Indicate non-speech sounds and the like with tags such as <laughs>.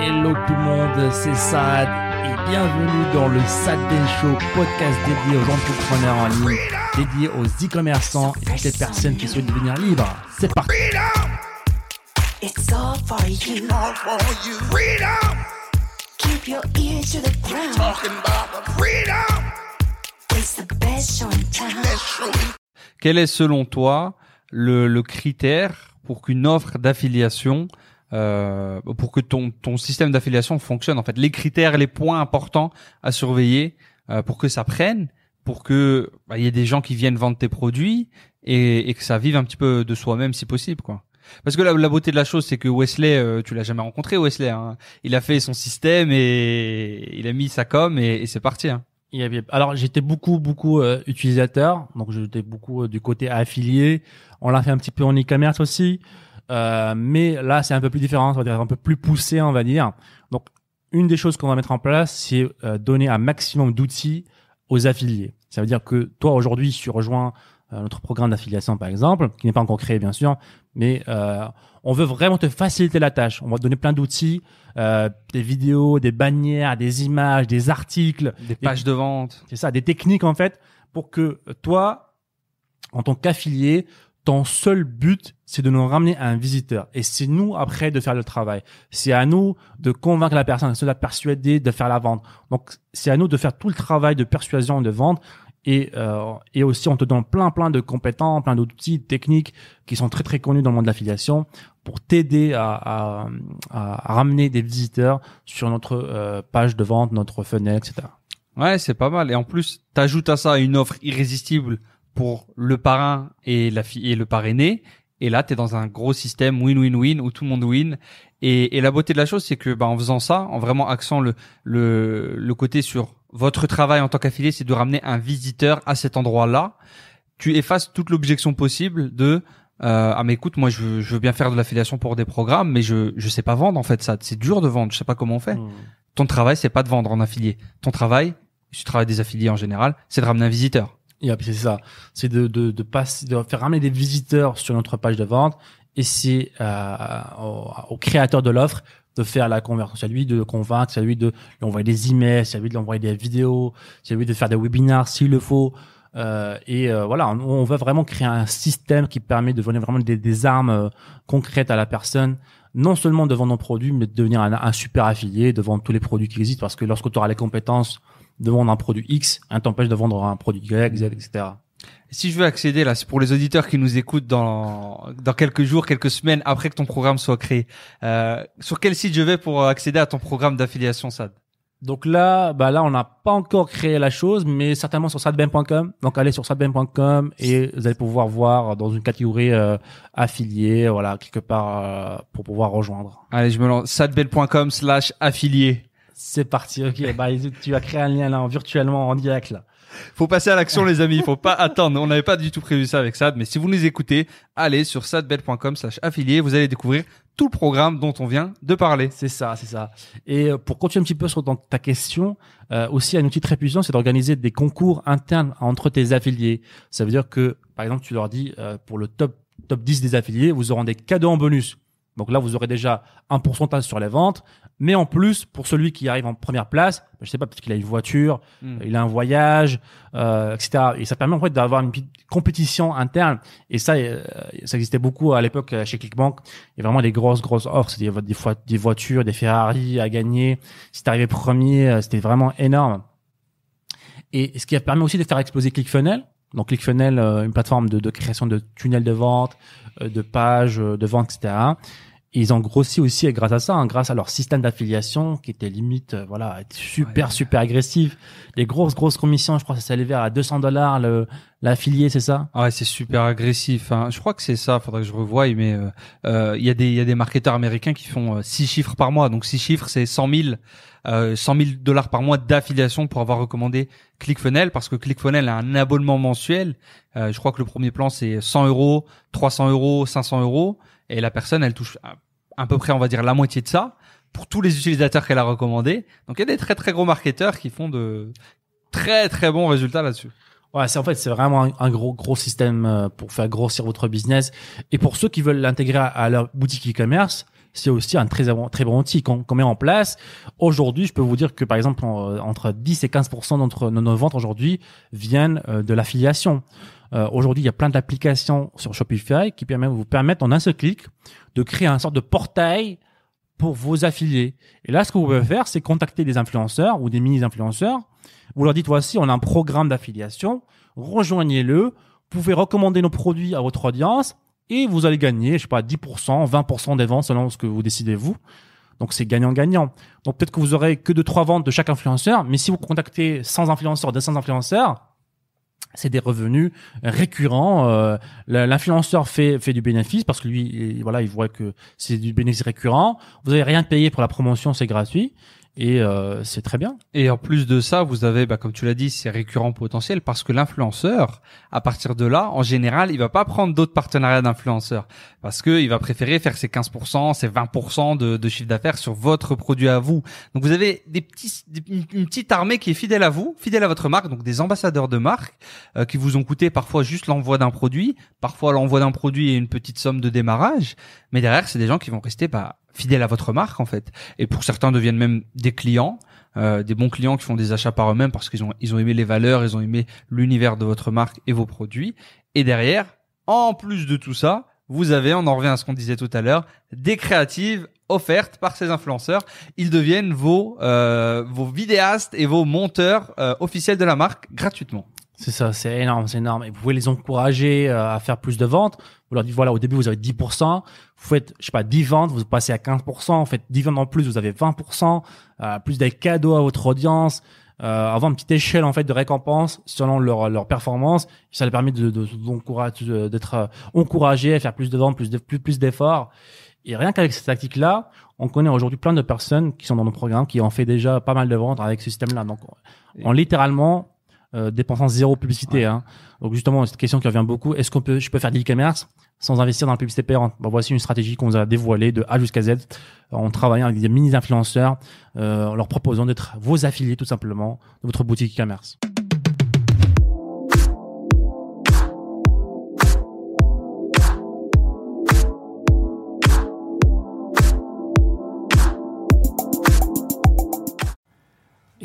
Hello tout le monde, c'est Sad et bienvenue dans le Sad Ben Show, podcast dédié aux entrepreneurs en ligne, dédié aux e-commerçants et toutes les personnes qui souhaitent devenir libres. C'est parti. It's all for you. all for you. Freedom, Keep your ears to the ground. talking about the freedom. It's the best show in town. Show. Quel est selon toi le, le critère pour qu'une offre d'affiliation, euh, pour que ton, ton système d'affiliation fonctionne En fait, les critères, les points importants à surveiller euh, pour que ça prenne, pour que bah, il y ait des gens qui viennent vendre tes produits et, et que ça vive un petit peu de soi-même si possible, quoi. Parce que la, la beauté de la chose, c'est que Wesley, euh, tu l'as jamais rencontré, Wesley. Hein. Il a fait son système et il a mis sa com et, et c'est parti. Hein. Alors j'étais beaucoup beaucoup euh, utilisateur, donc j'étais beaucoup euh, du côté affilié. On l'a fait un petit peu en e-commerce aussi, Euh, mais là c'est un peu plus différent, ça va dire un peu plus poussé, on va dire. Donc une des choses qu'on va mettre en place, c'est euh, donner un maximum d'outils aux affiliés. Ça veut dire que toi aujourd'hui, tu rejoins euh, notre programme d'affiliation par exemple, qui n'est pas encore créé bien sûr, mais euh, on veut vraiment te faciliter la tâche. On va te donner plein d'outils, euh, des vidéos, des bannières, des images, des articles, Des pages de vente. c'est ça, des techniques en fait pour que toi, en tant qu'affilié, ton seul but, c'est de nous ramener un visiteur. Et c'est nous après de faire le travail. C'est à nous de convaincre la personne, de la persuader de faire la vente. Donc c'est à nous de faire tout le travail de persuasion, de vente. Et, euh, et aussi, on te donne plein, plein de compétences, plein d'outils, techniques qui sont très, très connus dans le monde de l'affiliation pour t'aider à, à, à ramener des visiteurs sur notre euh, page de vente, notre fenêtre, etc. Ouais, c'est pas mal. Et en plus, t'ajoutes à ça une offre irrésistible pour le parrain et la fille et le parrainé. Et là, t'es dans un gros système win-win-win où tout le monde win. Et, et la beauté de la chose, c'est que, bah, en faisant ça, en vraiment axant le, le, le côté sur votre travail en tant qu'affilié, c'est de ramener un visiteur à cet endroit-là. Tu effaces toute l'objection possible de, euh, ah mais écoute, moi je veux, je veux bien faire de l'affiliation pour des programmes, mais je je sais pas vendre en fait ça. C'est dur de vendre, je sais pas comment on fait. Hmm. Ton travail, c'est pas de vendre en affilié. Ton travail, si tu travailles des affiliés en général, c'est de ramener un visiteur. Puis c'est ça, c'est de, de, de, passer, de faire ramener des visiteurs sur notre page de vente et c'est euh, au, au créateur de l'offre de faire la conversion. C'est à lui de convaincre, c'est à lui de lui envoyer des emails, c'est à lui de lui envoyer des vidéos, c'est à lui de faire des webinars s'il le faut. Euh, et euh, voilà, on, on va vraiment créer un système qui permet de donner vraiment des, des armes euh, concrètes à la personne, non seulement de vendre nos produits, mais de devenir un, un super affilié, de vendre tous les produits qui existent, parce que lorsque tu auras les compétences de vendre un produit X, un t'empêche de vendre un produit Y, Z, etc. Si je veux accéder là, c'est pour les auditeurs qui nous écoutent dans dans quelques jours, quelques semaines après que ton programme soit créé. Euh, sur quel site je vais pour accéder à ton programme d'affiliation SAD? Donc là, bah là, on n'a pas encore créé la chose, mais certainement sur sadben.com. Donc allez sur sadben.com et vous allez pouvoir voir dans une catégorie euh, affiliée, voilà, quelque part euh, pour pouvoir rejoindre. Allez, je me lance sadbel.com slash affilié. C'est parti, ok. bah, <laughs> tu vas créer un lien là, en- virtuellement, en direct là. Faut passer à l'action les amis, faut pas attendre. On n'avait pas du tout prévu ça avec Sad, mais si vous nous écoutez, allez sur sadbel.com slash affilié, vous allez découvrir tout le programme dont on vient de parler. C'est ça, c'est ça. Et euh, pour continuer un petit peu sur ta question, euh, aussi un outil très puissant, c'est d'organiser des concours internes entre tes affiliés. Ça veut dire que, par exemple, tu leur dis euh, pour le top top 10 des affiliés, vous aurez des cadeaux en bonus. Donc là, vous aurez déjà un pourcentage sur les ventes, mais en plus, pour celui qui arrive en première place, je sais pas, peut-être qu'il a une voiture, Hmm. il a un voyage, euh, etc. Et ça permet en fait d'avoir une petite compétition interne. Et ça, euh, ça existait beaucoup à l'époque euh, chez Clickbank. Il y a vraiment des grosses, grosses offres. C'était des, fois- des voitures, des Ferrari à gagner. Si t'arrivais premier, euh, c'était vraiment énorme. Et ce qui a permis aussi de faire exploser ClickFunnels. Donc ClickFunnels, euh, une plateforme de, de création de tunnels de vente, euh, de pages euh, de vente, etc. Ils ont grossi aussi grâce à ça, hein, grâce à leur système d'affiliation qui était limite, euh, voilà, super, Ouais. super agressif. Les grosses, grosses commissions, je crois que ça s'élevait à 200 dollars le l'affilié, c'est ça? Ouais, c'est super agressif. Hein. Je crois que c'est ça. Faudrait que je revoie. Mais euh, euh, il y a des il y a des marketeurs américains qui font euh, six chiffres par mois. Donc six chiffres, c'est 100 000 euh, 100 000 dollars par mois d'affiliation pour avoir recommandé ClickFunnels parce que ClickFunnels a un abonnement mensuel. Je crois que le premier plan c'est 100 euros, 300 euros, 500 euros et la personne elle touche à, peu près on va dire la moitié de ça pour tous les utilisateurs qu'elle a recommandés. Donc il y a des très très gros marketeurs qui font de très très bons résultats là-dessus. Ouais, c'est en fait c'est vraiment un, gros gros système euh, pour faire grossir votre business et pour ceux qui veulent l'intégrer à, leur boutique e-commerce, c'est aussi un très très bon outil qu'on met en place. Aujourd'hui, je peux vous dire que par exemple en- entre 10 et 15% d'entre de nos ventes aujourd'hui viennent euh, de l'affiliation. Euh, aujourd'hui, il y a plein d'applications sur Shopify qui permettent vous permettent en un seul clic de créer un sorte de portail pour vos affiliés. Et là, ce que vous pouvez faire, c'est contacter des influenceurs ou des mini-influenceurs. Vous leur dites, voici, on a un programme d'affiliation, rejoignez-le, vous pouvez recommander nos produits à votre audience et vous allez gagner, je sais pas, 10%, 20% des ventes selon ce que vous décidez vous. Donc c'est gagnant-gagnant. Donc peut-être que vous aurez que deux trois ventes de chaque influenceur, mais si vous contactez 100 influenceurs, 200 influenceurs, c'est des revenus récurrents. Euh, L'influenceur fait fait du bénéfice parce que lui, il- voilà, il voit que c'est du bénéfice récurrent. Vous avez rien payé pour la promotion, c'est gratuit et euh, c'est très bien. Et en plus de ça, vous avez, bah, comme tu l'as dit, c'est récurrent potentiel parce que l'influenceur, à partir de là, en général, il va pas prendre d'autres partenariats d'influenceurs parce que il va préférer faire ses 15%, ses 20% de, chiffre d'affaires sur votre produit à vous. Donc vous avez des petits, une petite armée qui est fidèle à vous, fidèle à votre marque, donc des ambassadeurs de marque euh, qui vous ont coûté parfois juste l'envoi d'un produit, parfois l'envoi d'un produit et une petite somme de démarrage, mais derrière, c'est des gens qui vont rester bah, fidèles à votre marque en fait. Et pour certains deviennent même des clients, euh, des bons clients qui font des achats par eux-mêmes parce qu'ils ont ils ont aimé les valeurs, ils ont aimé l'univers de votre marque et vos produits. Et derrière, en plus de tout ça, vous avez, on en revient à ce qu'on disait tout à l'heure, des créatives offertes par ces influenceurs. Ils deviennent vos euh, vidéastes et vos monteurs euh, officiels de la marque gratuitement. C'est ça, c'est énorme, c'est énorme. Et vous pouvez les encourager euh, à faire plus de ventes. Vous leur dites, voilà, au début, vous avez 10%. Vous faites, je sais pas, 10 ventes, vous passez à 15%. Vous faites 10 ventes en plus, vous avez 20%. Euh, plus des cadeaux à votre audience. Euh, avoir une petite échelle, en fait, de récompense selon leur, leur performance. Ça leur permet de, de, d'être euh, encouragé à faire plus de ventes, plus de, plus, plus d'efforts. Et rien qu'avec cette tactique-là, on connaît aujourd'hui plein de personnes qui sont dans nos programmes, qui ont fait déjà pas mal de ventes avec ce système-là. Donc, en littéralement, euh, dépensant zéro publicité. Hein. Donc justement, cette question qui revient beaucoup, est-ce qu'on peut, je peux faire de l'e-commerce sans investir dans la publicité payante? Bon, Voici une stratégie qu'on vous a dévoilée de A jusqu'à Z en travaillant avec des mini-influenceurs, euh, en leur proposant d'être vos affiliés tout simplement de votre boutique e-commerce.